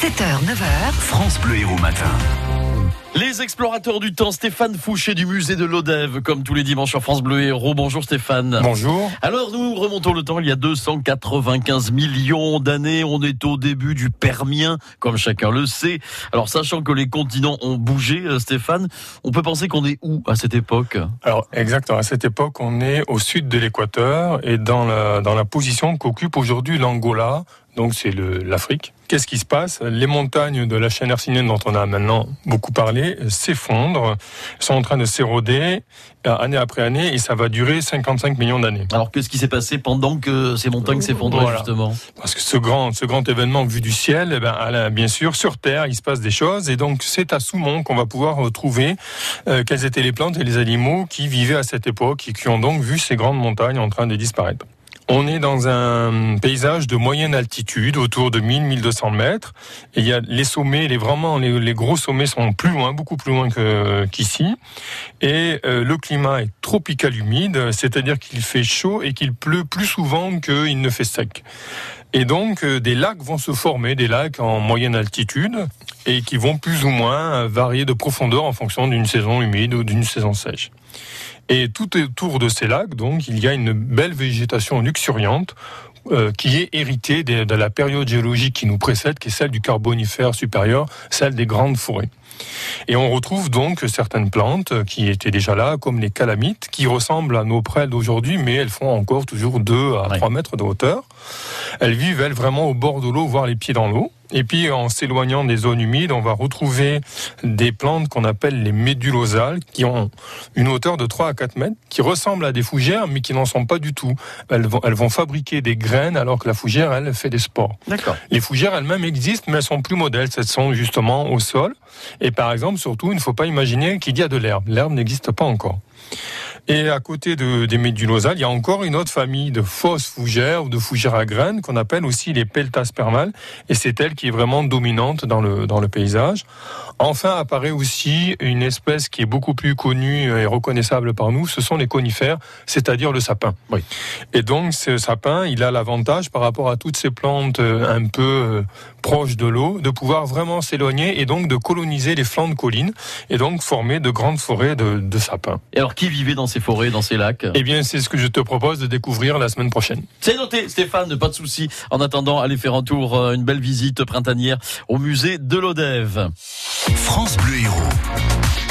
7h, 9h. France Bleu Héros Matin. Les explorateurs du temps, Stéphane Fouché du musée de l'Odève, comme tous les dimanches sur France Bleu Héros. Bonjour Stéphane. Bonjour. Alors nous remontons le temps, il y a 295 millions d'années, on est au début du Permien, comme chacun le sait. Alors sachant que les continents ont bougé, euh, Stéphane, on peut penser qu'on est où à cette époque? Alors exactement, à cette époque, on est au sud de l'équateur et dans la, dans la position qu'occupe aujourd'hui l'Angola, donc c'est l'Afrique. Qu'est-ce qui se passe? Les montagnes de la chaîne hercynienne dont on a maintenant beaucoup parlé s'effondrent, sont en train de s'éroder euh, année après année et ça va durer 55 millions d'années. Alors qu'est-ce qui s'est passé pendant que ces montagnes s'effondraient Voilà. justement? Parce que ce grand, ce grand événement vu du ciel, eh ben, bien sûr, sur Terre, il se passe des choses et donc c'est à Soumont qu'on va pouvoir retrouver euh, quelles étaient les plantes et les animaux qui vivaient à cette époque et qui ont donc vu ces grandes montagnes en train de disparaître. On est dans un paysage de moyenne altitude, autour de 1000-1200 mètres. Il y a les sommets, les vraiment les, gros sommets sont plus loin, beaucoup plus loin que qu'ici. Et euh, le climat est tropical humide, c'est-à-dire qu'il fait chaud et qu'il pleut plus souvent qu'il ne fait sec. Et donc euh, des lacs vont se former, des lacs en moyenne altitude et qui vont plus ou moins varier de profondeur en fonction d'une saison humide ou d'une saison sèche. Et tout autour de ces lacs, donc, il y a une belle végétation luxuriante euh, qui est héritée de, de la période géologique qui nous précède, qui est celle du Carbonifère supérieur, celle des grandes forêts. Et on retrouve donc certaines plantes qui étaient déjà là, comme les calamites, qui ressemblent à nos prêles d'aujourd'hui, mais elles font encore toujours 2 à Ouais. 3 mètres de hauteur. Elles vivent, elles, vraiment au bord de l'eau, voire les pieds dans l'eau. Et puis, en s'éloignant des zones humides, on va retrouver des plantes qu'on appelle les médulosales, qui ont une hauteur de 3 à 4 mètres, qui ressemblent à des fougères, mais qui n'en sont pas du tout. Elles vont, elles vont fabriquer des graines, alors que la fougère, elle, fait des spores. D'accord. Les fougères elles-mêmes existent, mais elles sont plus modèles. Elles sont justement au sol. Et par exemple, surtout, il ne faut pas imaginer qu'il y a de l'herbe. L'herbe n'existe pas encore. Et à côté de, des médulosales, il y a encore une autre famille de fausses fougères ou de fougères à graines qu'on appelle aussi les peltaspermales. Et c'est elle qui est vraiment dominante dans le, dans le paysage. Enfin apparaît aussi une espèce qui est beaucoup plus connue et reconnaissable par nous, ce sont les conifères, c'est-à-dire le sapin. Oui. Et donc ce sapin, il a l'avantage par rapport à toutes ces plantes euh, un peu euh, proches de l'eau, de pouvoir vraiment s'éloigner et donc de coloniser les flancs de collines et donc former de grandes forêts de, de sapins. Et alors qui vivait dans ces forêts, dans ces lacs Eh bien, c'est ce que je te propose de découvrir la semaine prochaine. C'est noté, Stéphane, pas de souci. En attendant, allez faire un tour, euh, une belle visite printanière au musée de l'Odève. France Bleu Héros.